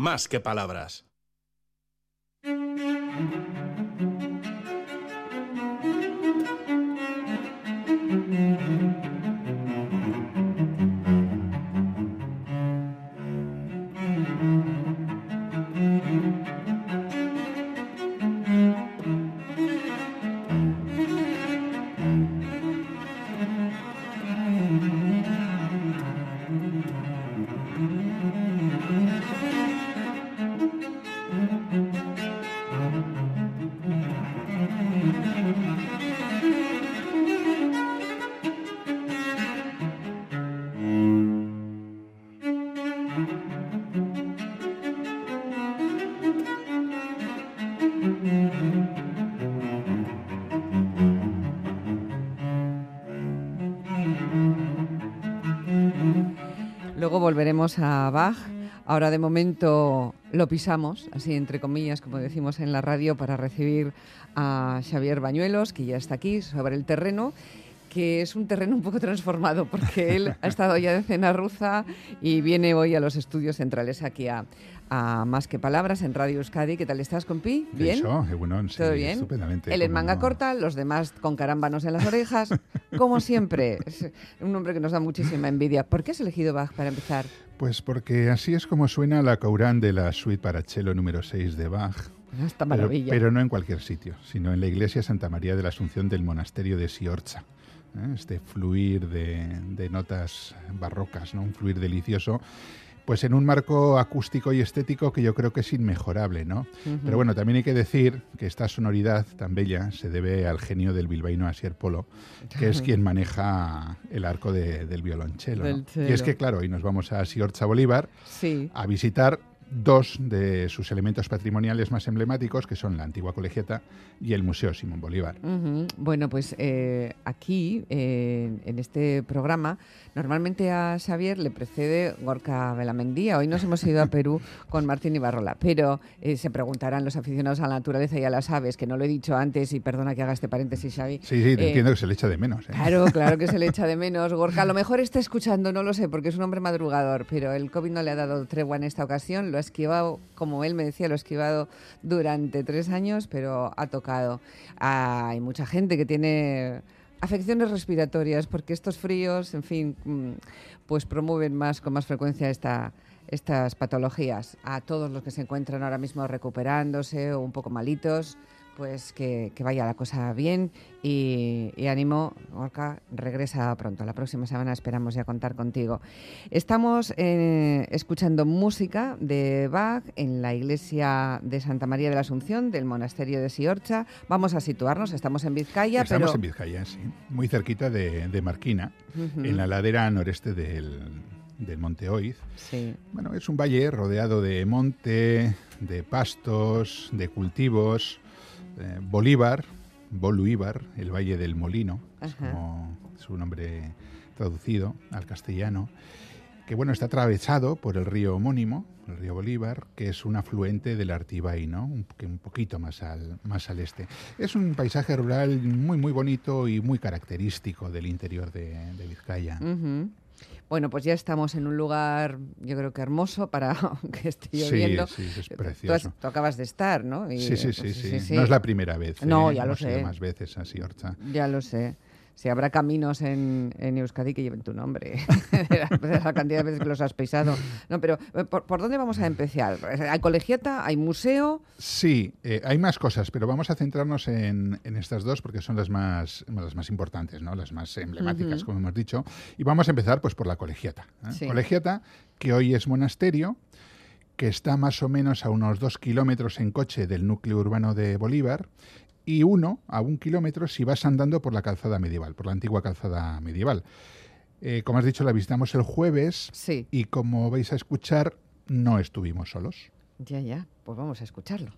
más que palabras. Volveremos a Bach. Ahora de momento lo pisamos, así entre comillas, como decimos en la radio, para recibir a Xavier Bañuelos, que ya está aquí sobre el terreno que es un terreno un poco transformado porque él ha estado ya de cena rusa y viene hoy a los estudios centrales aquí a, Más que Palabras en Radio Euskadi. ¿Qué tal estás, compi? ¿Bien? Eso, bueno, sí, ¿Todo bien? Estupendamente. Él en manga corta, los demás con carámbanos en las orejas, como siempre. Es un nombre que nos da muchísima envidia. ¿Por qué has elegido Bach para empezar? Pues porque así es como suena la Caurán de la suite para cello número 6 de Bach. Esta maravilla. Pero, pero, no en cualquier sitio, sino en la iglesia Santa María de la Asunción del monasterio de Siorcha. ¿eh? este fluir de, notas barrocas, ¿no? un fluir delicioso pues en un marco acústico y estético que yo creo que es inmejorable, ¿no? Pero bueno, también hay que decir que esta sonoridad tan bella se debe al genio del bilbaíno Asier Polo, que es quien maneja el arco del violonchelo. Y es que, claro, hoy nos vamos a Siorcha Bolívar a visitar dos de sus elementos patrimoniales más emblemáticos, que son la antigua colegiata y el Museo Simón Bolívar. Bueno, pues eh, aquí, eh, en este programa, normalmente a Xavier le precede Gorka Belamendía. Hoy nos hemos ido a Perú con Martín Ibarrola, pero eh, se preguntarán los aficionados a la naturaleza y a las aves, que no lo he dicho antes, y perdona que haga este paréntesis, Xavi. Sí, sí, te entiendo que se le echa de menos. Claro, claro que se le echa de menos. Gorka a lo mejor está escuchando, no lo sé, porque es un hombre madrugador, pero el COVID no le ha dado tregua en esta ocasión, lo ha esquivado, como él me decía, lo ha esquivado durante tres años, pero ha tocado. hay mucha gente que tiene afecciones respiratorias, porque estos fríos, en fin, mm, pues promueven más con más frecuencia esta, estas patologías. A todos los que se encuentran ahora mismo recuperándose o un poco malitos, pues que, vaya la cosa bien y, ánimo, Orca, regresa pronto. La próxima semana esperamos ya contar contigo. Estamos eh, escuchando música de Bach en la iglesia de Santa María de la Asunción del monasterio de Siorcha. Vamos a situarnos, estamos en Vizcaya. Estamos en Vizcaya, sí, muy cerquita de, Marquina, en la ladera noreste del, del Monte Oiz. Sí. Bueno, es un valle rodeado de monte, de pastos, de cultivos eh, Bolívar, Boluíbar, el Valle del Molino, es como su nombre traducido al castellano, que bueno, está atravesado por el río homónimo, el río Bolívar, que es un afluente del Artibay, ¿no? Un, un poquito más al, más al este. Es un paisaje rural muy, muy bonito y muy característico del interior de, Vizcaya. Bueno, pues ya estamos en un lugar, yo creo que hermoso para que esté lloviendo. Sí, sí, es precioso. Tú, acabas de estar, ¿no? sí, sí, sí, sí, No es la primera vez. No, ¿eh? ya lo sé. más veces así, Orcha. Ya lo sé si habrá caminos en, Euskadi que lleven tu nombre, de la cantidad de veces que los has pisado. No, pero eh, ¿por, dónde vamos a empezar? ¿Hay colegiata? ¿Hay museo? Sí, eh, hay más cosas, pero vamos a centrarnos en, estas dos porque son las más, las más importantes, ¿no? las más emblemáticas, como hemos dicho. Y vamos a empezar pues, por la colegiata. ¿eh? Colegiata, que hoy es monasterio, que está más o menos a unos dos kilómetros en coche del núcleo urbano de Bolívar y uno a un kilómetro si vas andando por la calzada medieval, por la antigua calzada medieval. Eh, como has dicho, la visitamos el jueves sí. y como vais a escuchar, no estuvimos solos. Ya, ya, pues vamos a escucharlo.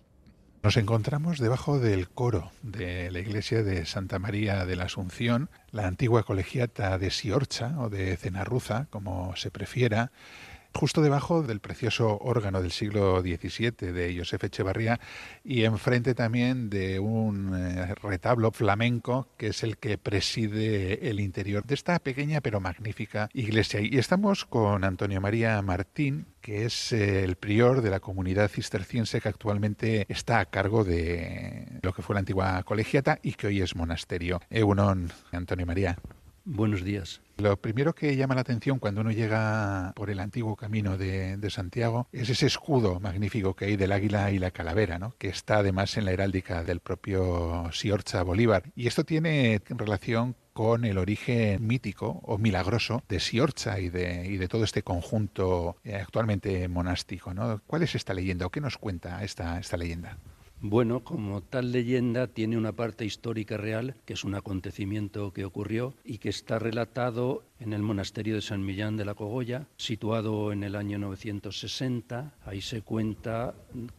Nos encontramos debajo del coro de la iglesia de Santa María de la Asunción, la antigua colegiata de Siorcha o de Cenarruza, como se prefiera, justo debajo del precioso órgano del siglo XVII de Josef Echevarría y enfrente también de un eh, retablo flamenco que es el que preside el interior de esta pequeña pero magnífica iglesia. Y estamos con Antonio María Martín, que es eh, el prior de la comunidad cisterciense que actualmente está a cargo de lo que fue la antigua colegiata y que hoy es monasterio. Eunon, Antonio María. Buenos días. Lo primero que llama la atención cuando uno llega por el antiguo camino de, Santiago es ese escudo magnífico que hay del águila y la calavera, ¿no? que está además en la heráldica del propio Siorcha Bolívar. Y esto tiene relación con el origen mítico o milagroso de Siorcha y de, y de todo este conjunto eh, actualmente monástico. ¿no? ¿Cuál es esta leyenda o qué nos cuenta esta, esta leyenda? Bueno, como tal leyenda tiene una parte histórica real, que es un acontecimiento que ocurrió y que está relatado en el monasterio de San Millán de la Cogolla, situado en el año 960. Ahí se cuenta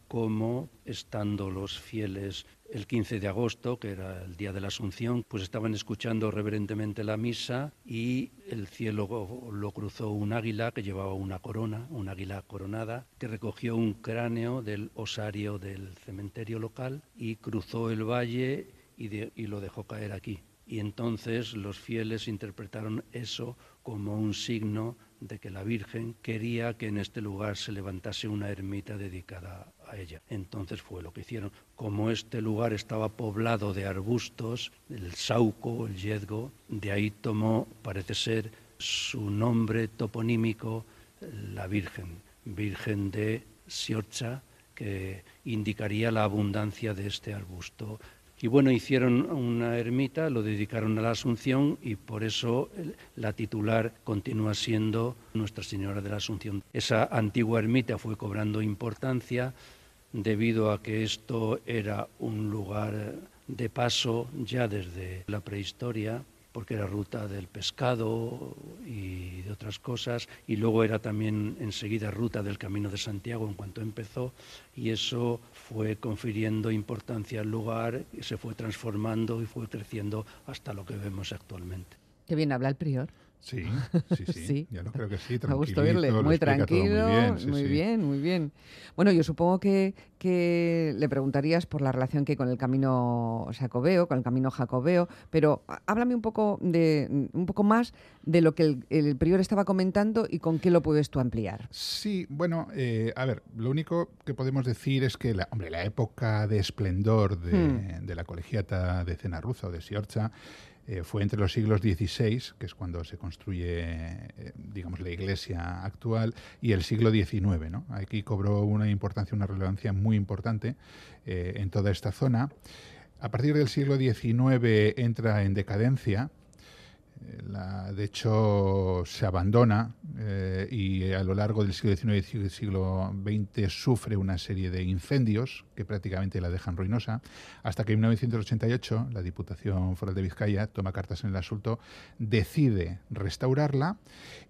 cómo, estando los fieles el 15 de agosto, que era el día de la Asunción, pues estaban escuchando reverentemente la misa y el cielo lo cruzó un águila que llevaba una corona, un águila coronada, que recogió un cráneo del osario del cementerio local y cruzó el valle y, y lo dejó caer aquí. Y entonces los fieles interpretaron eso como un signo de que la Virgen quería que en este lugar se levantase una ermita dedicada a ella. Entonces fue lo que hicieron. Como este lugar estaba poblado de arbustos, el sauco, el yedgo, de ahí tomó, parece ser, su nombre toponímico, la Virgen, Virgen de Siorcha, que indicaría la abundancia de este arbusto y bueno, hicieron una ermita, lo dedicaron a la Asunción y por eso la titular continúa siendo Nuestra Señora de la Asunción. Esa antigua ermita fue cobrando importancia debido a que esto era un lugar de paso ya desde la prehistoria porque era ruta del pescado y de otras cosas, y luego era también enseguida ruta del Camino de Santiago en cuanto empezó, y eso fue confiriendo importancia al lugar, y se fue transformando y fue creciendo hasta lo que vemos actualmente. Qué bien habla el prior. Sí, sí, sí, Ya lo creo que sí. Me gusta oírle. Muy tranquilo. Muy bien, muy bien, Bueno, yo supongo que, que le preguntarías por la relación que hay con el camino jacobeo, con el camino jacobeo, pero háblame un poco, de, un poco más de lo que el, prior estaba comentando y con qué lo puedes tú ampliar. Sí, bueno, eh, a ver, lo único que podemos decir es que la, hombre, la época de esplendor de, hmm. de la colegiata de Cenarruza o de Siorcha eh, fue entre los siglos XVI, que es cuando se construye, eh, digamos, la iglesia actual, y el siglo XIX. Aquí cobró una importancia, una relevancia muy importante eh, en toda esta zona. A partir del siglo XIX entra en decadencia, de hecho, se abandona eh, y a lo largo del siglo XIX y siglo XX sufre una serie de incendios que prácticamente la dejan ruinosa, hasta que en 1988 la Diputación Foral de Vizcaya toma cartas en el asunto, decide restaurarla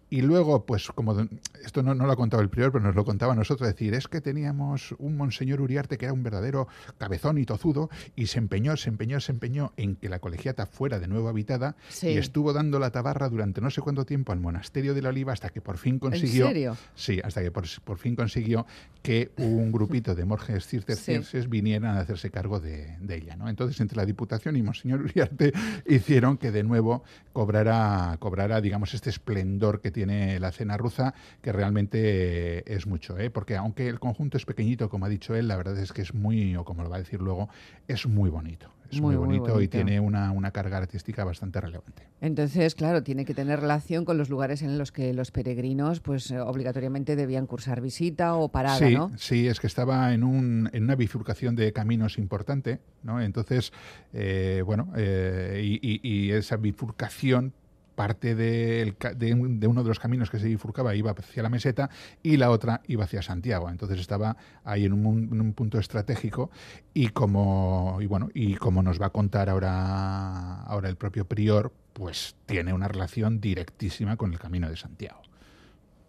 y luego, pues como esto no, lo ha contado el prior, pero nos lo contaba nosotros, decir, es que teníamos un monseñor Uriarte que era un verdadero cabezón y tozudo y se empeñó, se empeñó, se empeñó en que la colegiata fuera de nuevo habitada y estuvo dando la tabarra durante no sé cuánto tiempo al monasterio de la Oliva hasta que por fin consiguió... ¿En serio? Sí, hasta que por, fin consiguió que un grupito de monjes cistercienses vinieran a hacerse cargo de, ella. ¿no? Entonces, entre la Diputación y monseñor Uriarte hicieron que de nuevo cobrara, cobrara digamos, este esplendor que tiene la cena rusa, que realmente es mucho, ¿eh? porque aunque el conjunto es pequeñito, como ha dicho él, la verdad es que es muy, o como lo va a decir luego, es muy bonito. Es muy, bonito, y tiene una, una, carga artística bastante relevante. Entonces, claro, tiene que tener relación con los lugares en los que los peregrinos pues eh, obligatoriamente debían cursar visita o parada, sí, ¿no? Sí, es que estaba en, un, en una bifurcación de caminos importante, ¿no? Entonces, eh, bueno, eh, y, y esa bifurcación parte de, uno de los caminos que se bifurcaba iba hacia la meseta y la otra iba hacia Santiago. Entonces estaba ahí en un, punto estratégico y como, y bueno, y como nos va a contar ahora, ahora el propio prior, pues tiene una relación directísima con el camino de Santiago.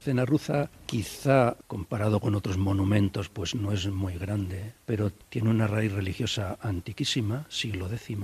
Cenarruza, quizá comparado con otros monumentos, pues no es muy grande, pero tiene una raíz religiosa antiquísima, siglo X,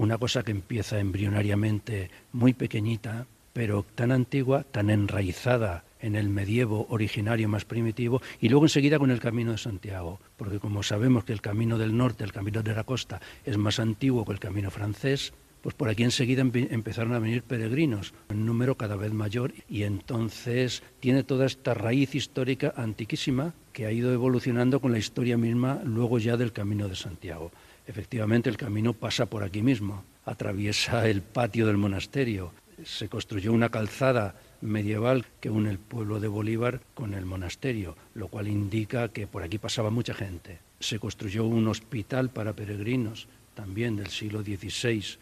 una cosa que empieza embrionariamente muy pequeñita, pero tan antigua, tan enraizada en el medievo originario más primitivo y luego enseguida con el Camino de Santiago, porque como sabemos que el Camino del Norte, el Camino de la Costa, es más antiguo que el Camino francés, pues por aquí enseguida empezaron a venir peregrinos, en número cada vez mayor, y entonces tiene toda esta raíz histórica antiquísima que ha ido evolucionando con la historia misma luego ya del Camino de Santiago. Efectivamente, el camino pasa por aquí mismo, atraviesa el patio del monasterio, se construyó una calzada medieval que une el pueblo de Bolívar con el monasterio, lo cual indica que por aquí pasaba mucha gente. Se construyó un hospital para peregrinos, también del siglo XVI,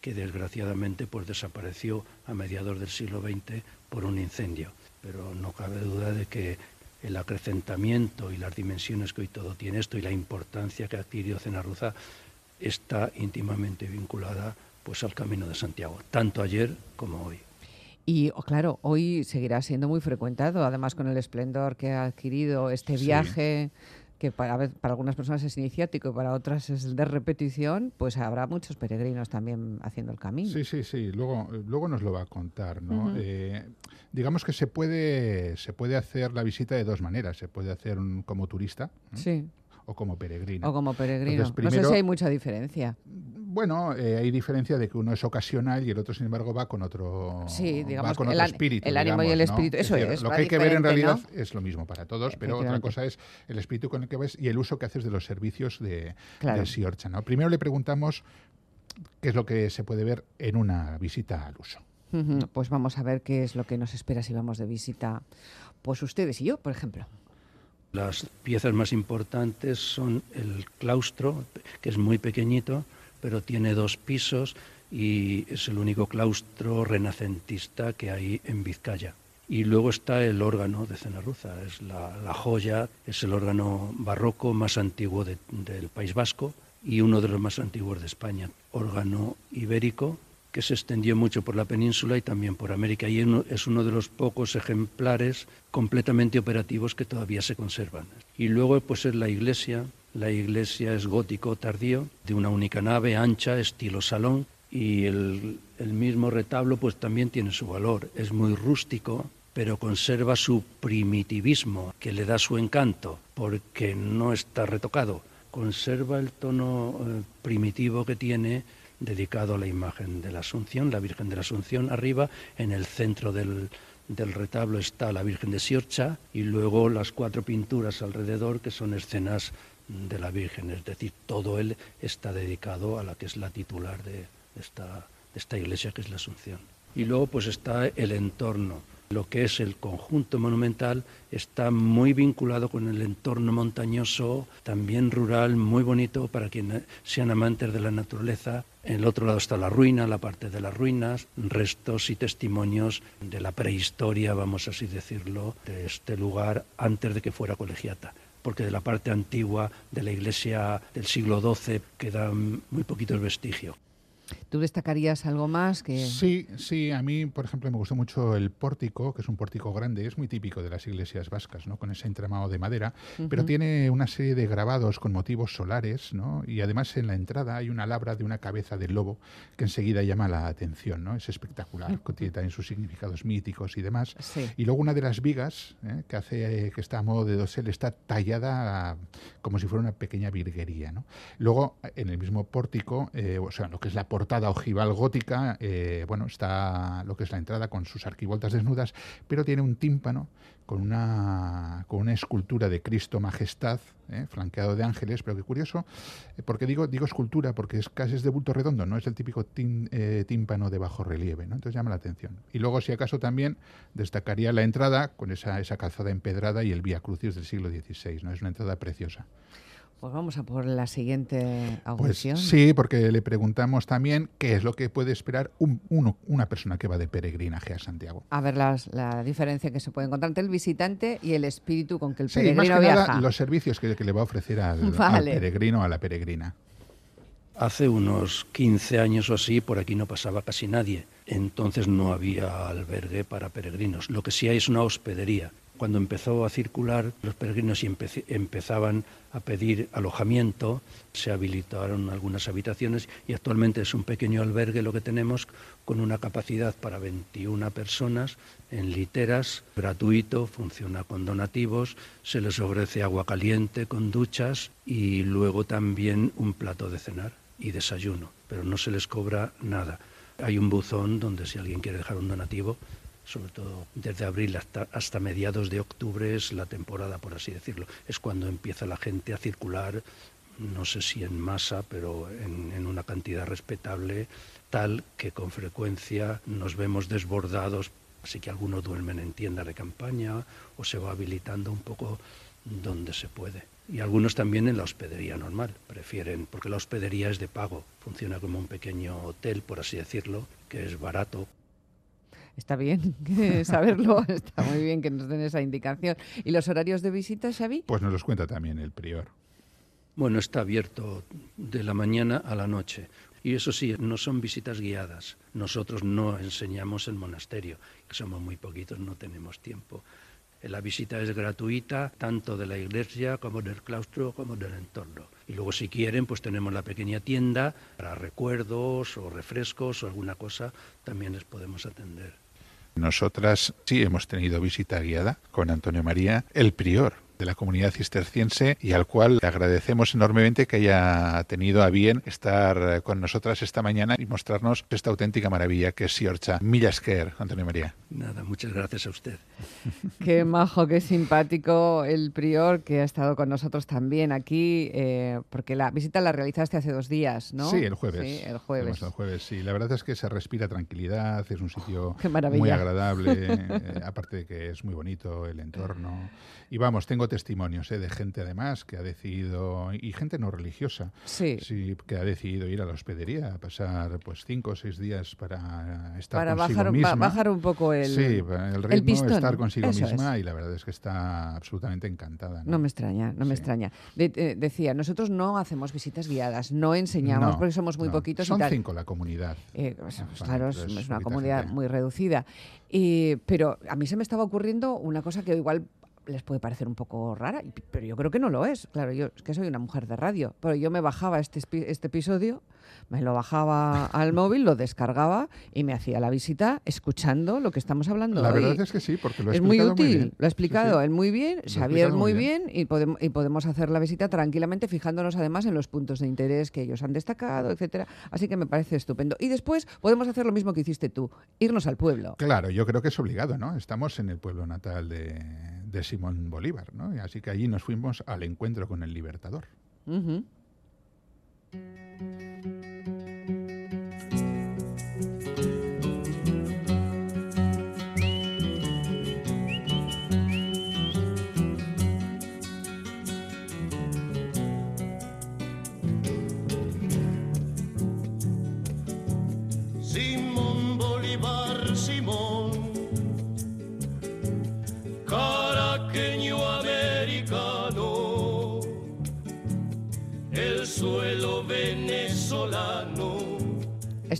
que desgraciadamente pues, desapareció a mediados del siglo XX por un incendio. Pero no cabe duda de que el acrecentamiento y las dimensiones que hoy todo tiene esto y la importancia que ha adquirido Cenarruza está íntimamente vinculada pues al Camino de Santiago, tanto ayer como hoy. Y oh, claro, hoy seguirá siendo muy frecuentado, además con el esplendor que ha adquirido este viaje, que para, para algunas personas es iniciático y para otras es de repetición, pues habrá muchos peregrinos también haciendo el camino. Sí, sí, sí, luego, luego nos lo va a contar. ¿no? Eh, digamos que se puede, se puede hacer la visita de dos maneras. Se puede hacer como turista. Sí o como peregrino. O como peregrino. no sé si hay mucha diferencia. Bueno, eh, hay diferencia de que uno es ocasional y el otro, sin embargo, va con otro, sí, digamos, con otro espíritu. El ánimo y el espíritu, eso es. Lo que hay que ver en realidad es lo mismo para todos, pero otra cosa es el espíritu con el que vas y el uso que haces de los servicios de, Siorcha. ¿no? Primero le preguntamos qué es lo que se puede ver en una visita al uso. Pues vamos a ver qué es lo que nos espera si vamos de visita, pues ustedes y yo, por ejemplo. Las piezas más importantes son el claustro, que es muy pequeñito, pero tiene dos pisos y es el único claustro renacentista que hay en Vizcaya. Y luego está el órgano de Cenarruza, es la, joya, es el órgano barroco más antiguo del País Vasco y uno de los más antiguos de España. Órgano ibérico que se extendió mucho por la península y también por América y es uno de los pocos ejemplares completamente operativos que todavía se conservan. Y luego pues es la iglesia, la iglesia es gótico tardío, de una única nave ancha, estilo salón, y el, mismo retablo pues también tiene su valor, es muy rústico, pero conserva su primitivismo, que le da su encanto, porque no está retocado, conserva el tono eh, primitivo que tiene dedicado a la imagen de la Asunción, la Virgen de la Asunción arriba, en el centro del, retablo está la Virgen de Siorcha y luego las cuatro pinturas alrededor que son escenas de la Virgen, es decir, todo él está dedicado a la que es la titular de esta, esta iglesia que es la Asunción. Y luego pues está el entorno, lo que es el conjunto monumental está muy vinculado con el entorno montañoso, también rural, muy bonito para quienes sean amantes de la naturaleza. En el otro lado está la ruina, la parte de las ruinas, restos y testimonios de la prehistoria, vamos así decirlo, de este lugar antes de que fuera colegiata porque de la parte antigua de la iglesia del siglo XII quedan muy poquitos vestigios. ¿Tú destacarías algo más? Que... Sí, sí, a mí, por ejemplo, me gustó mucho el pórtico, que es un pórtico grande, es muy típico de las iglesias vascas, ¿no? con ese entramado de madera, pero tiene una serie de grabados con motivos solares, ¿no? y además en la entrada hay una labra de una cabeza de lobo que enseguida llama la atención, ¿no? es espectacular, tiene también sus significados míticos y demás. Y luego una de las vigas, ¿eh? que hace que está a modo de dosel, está tallada como si fuera una pequeña virguería. ¿no? Luego, en el mismo pórtico, eh, o sea, lo que es la portada ojival gótica, eh, bueno, está lo que es la entrada con sus arquivoltas desnudas, pero tiene un tímpano con una, con una escultura de Cristo Majestad, eh, flanqueado de ángeles, pero qué curioso, eh, porque digo, digo escultura, porque es casi es de bulto redondo, no es el típico tímpano de bajo relieve, ¿no? entonces llama la atención. Y luego, si acaso, también destacaría la entrada con esa, esa calzada empedrada y el Vía Crucis del siglo XVI, ¿no? es una entrada preciosa. Pues vamos a por la siguiente pues audición. Pues sí, porque le preguntamos también qué es lo que puede esperar un, uno, una persona que va de peregrinaje a Santiago. A ver la diferencia que se puede encontrar entre el visitante y el espíritu con que el peregrino sí, más que Nada, los servicios que, le va a ofrecer al, al peregrino a la peregrina. Hace unos 15 años o así por aquí no pasaba casi nadie. Entonces no había albergue para peregrinos. Lo que sí hay es una hospedería Cuando empezó a circular los peregrinos empezaban a pedir alojamiento, se habilitaron algunas habitaciones y actualmente es un pequeño albergue lo que tenemos con una capacidad para 21 personas en literas, gratuito, funciona con donativos, se les ofrece agua caliente con duchas y luego también un plato de cenar y desayuno, pero no se les cobra nada. Hay un buzón donde si alguien quiere dejar un donativo, sobre todo desde abril hasta, mediados de octubre es la temporada, por así decirlo. Es cuando empieza la gente a circular, no sé si en masa, pero en, en una cantidad respetable, tal que con frecuencia nos vemos desbordados, así que algunos duermen en tienda de campaña o se va habilitando un poco donde se puede. Y algunos también en la hospedería normal, prefieren, porque la hospedería es de pago, funciona como un pequeño hotel, por así decirlo, que es barato. Está bien saberlo, está muy bien que nos den esa indicación. ¿Y los horarios de visita, Xavi? Pues nos los cuenta también el prior. Bueno, está abierto de la mañana a la noche. Y eso sí, no son visitas guiadas. Nosotros no enseñamos el monasterio, que somos muy poquitos, no tenemos tiempo. La visita es gratuita, tanto de la iglesia como del claustro como del entorno. Y luego si quieren, pues tenemos la pequeña tienda para recuerdos o refrescos o alguna cosa, también les podemos atender. Nosotras sí hemos tenido visita guiada con Antonio María, el prior de la comunidad cisterciense y al cual le agradecemos enormemente que haya tenido a bien estar con nosotras esta mañana y mostrarnos esta auténtica maravilla que es Siorcha. Millasker, Antonio María. Nada, muchas gracias a usted. Qué majo, qué simpático el prior que ha estado con nosotros también aquí, eh, porque la visita la realizaste hace dos días, ¿no? Sí, el jueves. Sí, el jueves. El jueves, sí. La verdad es que se respira tranquilidad, es un sitio muy agradable, eh, aparte de que es muy bonito el entorno. Y vamos, tengo testimonios ¿eh? de gente además que ha decidido, y gente no religiosa, sí. que ha decidido ir a la hospedería, a pasar pues cinco o seis días para estar para consigo bajar, misma. bajar un poco el, sí, el ritmo, pistón. estar consigo Eso misma es. y la verdad es que está absolutamente encantada. No, me extraña, no me extraña. De- eh, decía, nosotros no hacemos visitas guiadas, no enseñamos No, porque somos muy no. poquitos Son y tal. cinco la comunidad. Eh, pues, claro, es, una comunidad gente. muy reducida. Y, pero a mí se me estaba ocurriendo una cosa que igual les puede parecer un poco rara, pero yo creo que no lo es. Claro, yo es que soy una mujer de radio, pero yo me bajaba este, este episodio, me lo bajaba al móvil, lo descargaba y me hacía la visita escuchando lo que estamos hablando La hoy. verdad es que sí, porque lo ha es muy útil, bien. lo ha explicado Sí, sí. él muy bien, Xavier muy muy bien, y, podemos, y podemos hacer la visita tranquilamente fijándonos además en los puntos de interés que ellos han destacado, etcétera. Así que me parece estupendo. Y después podemos hacer lo mismo que hiciste tú, irnos al pueblo. Claro, yo creo que es obligado, ¿no? Estamos en el pueblo natal de, de Simón Bolívar, ¿no? Así que allí nos fuimos al encuentro con el Libertador.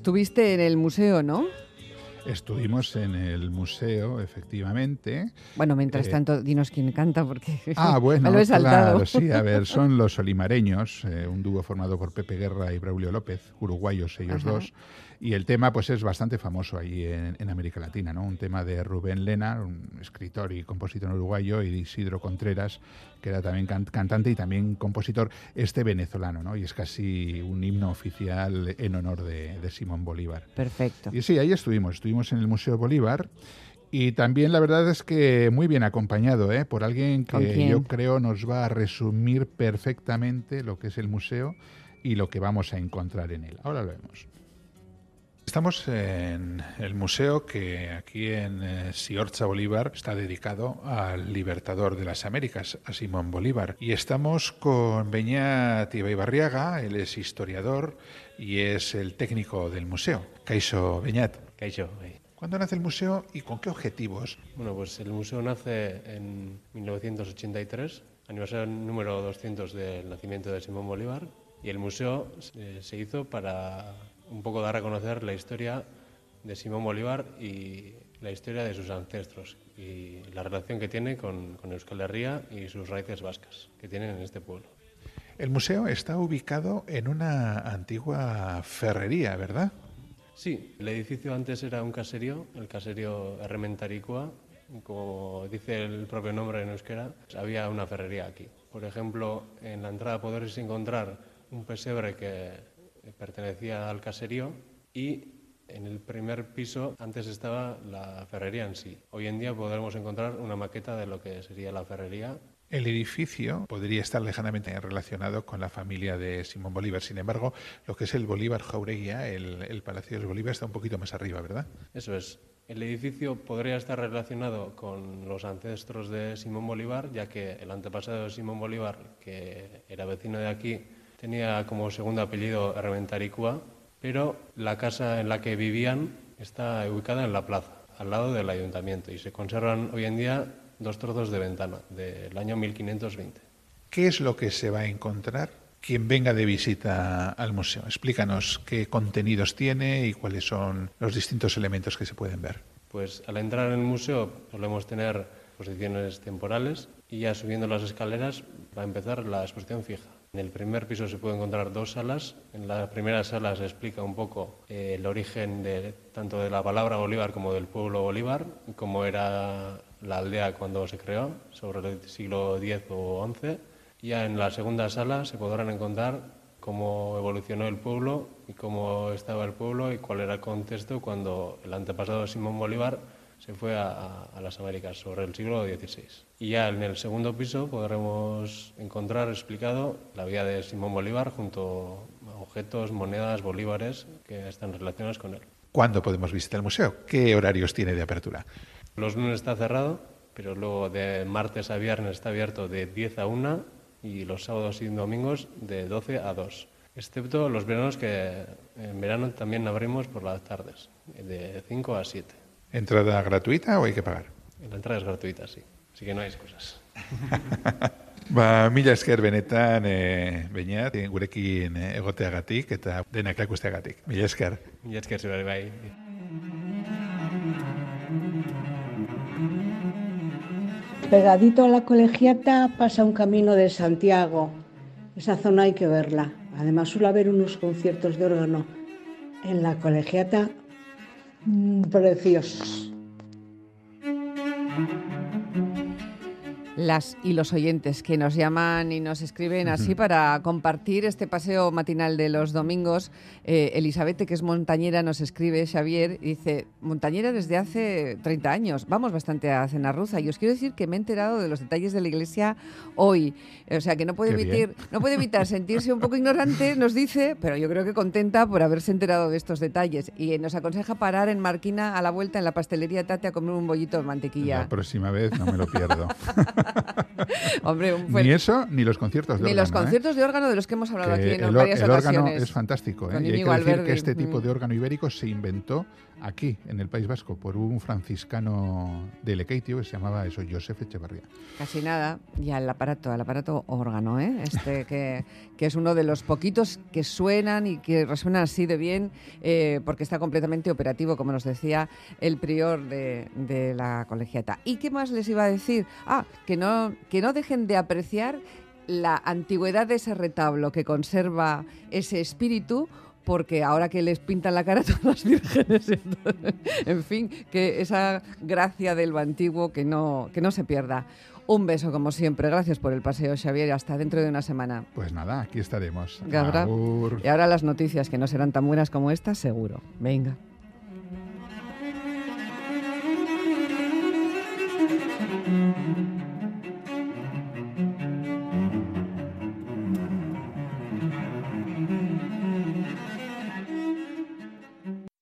Estuviste en el museo, ¿no? Estuvimos en el museo, efectivamente. Bueno, mientras Eh, tanto, dinos quién canta, porque Ah, bueno, me lo he saltado. claro, sí, a ver, son los Olimareños, eh, un dúo formado por Pepe Guerra y Braulio López, uruguayos ellos Ajá. dos, y el tema pues es bastante famoso ahí en, en América Latina, ¿no? Un tema de Rubén Lena, un escritor y compositor uruguayo, y de Isidro Contreras, que era también can- cantante y también compositor, este venezolano, ¿no? Y es casi un himno oficial en honor de, de Simón Bolívar. Perfecto. Y sí, ahí estuvimos, estuvimos en el Museo Bolívar. Y también la verdad es que muy bien acompañado, ¿eh? por alguien ¿Con que yo creo nos va a resumir perfectamente lo que es el museo y lo que vamos a encontrar en él. Ahora lo vemos. Estamos en el museo que aquí en eh, Siorcha Bolívar está dedicado al libertador de las Américas, a Simón Bolívar. Y estamos con Beñat Ibaibarriaga, él es historiador y es el técnico del museo. Caixo Beñat, Caixo, bai. ¿cuándo nace el museo y con qué objetivos? Bueno, pues el museo nace en 1983, aniversario número 200 del nacimiento de Simón Bolívar, y el museo eh, se hizo para un poco dar a conocer la historia de Simón Bolívar y la historia de sus ancestros y la relación que tiene con, con Euskal Herria y sus raíces vascas que tienen en este pueblo. El museo está ubicado en una antigua ferrería, ¿verdad? Sí, el edificio antes era un caserío, el caserío Errementaricua. Como dice el propio nombre en euskera, había una ferrería aquí. Por ejemplo, en la entrada podréis encontrar un pesebre que pertenecía al caserío y en el primer piso antes estaba la ferrería en sí. Hoy en día podremos encontrar una maqueta de lo que sería la ferrería el edificio podría estar lejanamente relacionado con la familia de Simón Bolívar. Sin embargo, lo que es el Bolívar Jaureguía, el, el Palacio de los Bolívar, está un poquito más arriba, ¿verdad? Eso es. El edificio podría estar relacionado con los ancestros de Simón Bolívar, ya que el antepasado de Simón Bolívar, que era vecino de aquí, tenía como segundo apellido Hermentaricua, pero la casa en la que vivían está ubicada en la plaza, al lado del ayuntamiento, y se conservan hoy en día dos trozos de ventana del año 1520. ¿Qué es lo que se va a encontrar quien venga de visita al museo? Explícanos qué contenidos tiene y cuáles son los distintos elementos que se pueden ver. Pues al entrar en el museo solemos tener exposiciones temporales y ya subiendo las escaleras va a empezar la exposición fija. En el primer piso se pueden encontrar dos salas. En la primera sala se explica un poco eh, el origen tanto de la palabra Bolívar como del pueblo Bolívar, cómo era la aldea cuando se creó, sobre el siglo X o XI. Ya en la segunda sala se podrán encontrar cómo evolucionó el pueblo y cómo estaba el pueblo y cuál era el contexto cuando el antepasado Simón Bolívar se fue a, a, las Américas sobre el siglo XVI. Y ya en el segundo piso podremos encontrar explicado la vida de Simón Bolívar junto a objetos, monedas, bolívares que están relacionados con él. ¿Cuándo podemos visitar el museo? ¿Qué horarios tiene de apertura? Los lunes está cerrado, pero luego de martes a viernes está abierto de 10 a 1 y los sábados y domingos de 12 a 2. Excepto los veranos que en verano también abrimos por las tardes, de 5 a 7. ¿Entrada gratuita o hay que pagar? La entrada es gratuita, sí. Así que no hay excusas. Ba, mila esker benetan e, bainat, gurekin egoteagatik eta denak erakusteagatik. Mila esker. Mila esker zure bai. Pegadito a la colegiata pasa un camino de Santiago. Esa zona hay que verla. Además suele haber unos conciertos de órgano en la colegiata preciosos. Las y los oyentes que nos llaman y nos escriben así para compartir este paseo matinal de los domingos. Eh, Elizabeth, que es montañera, nos escribe, Xavier, y dice, montañera desde hace 30 años, vamos bastante a Cenarruza, y os quiero decir que me he enterado de los detalles de la iglesia hoy, o sea que no puede, evitar, no puede evitar sentirse un poco ignorante, nos dice, pero yo creo que contenta por haberse enterado de estos detalles, y nos aconseja parar en Marquina a la vuelta en la pastelería Tate a comer un bollito de mantequilla. La próxima vez no me lo pierdo. Hombre, ni eso, ni los conciertos de ni órgano. los conciertos ¿eh? de órgano de los que hemos hablado que aquí en el, varias el ocasiones. órgano es fantástico. ¿eh? Y hay que decir que este tipo Mm. de órgano ibérico se inventó aquí, en el País Vasco, por un franciscano de Lequeitio que se llamaba eso, Josef Echevarría. Casi nada. Y al aparato, al aparato órgano, ¿eh? Este que, que es uno de los poquitos que suenan y que resuenan así de bien, eh, porque está completamente operativo, como nos decía el prior de, de la colegiata. ¿Y qué más les iba a decir? Ah, que no, que no dejen de apreciar la antigüedad de ese retablo que conserva ese espíritu porque ahora que les pintan la cara a todas las vírgenes, en fin, que esa gracia de lo antiguo que no, que no se pierda. Un beso como siempre, gracias por el paseo Xavier hasta dentro de una semana. Pues nada, aquí estaremos. Y ahora las noticias que no serán tan buenas como estas, seguro. Venga.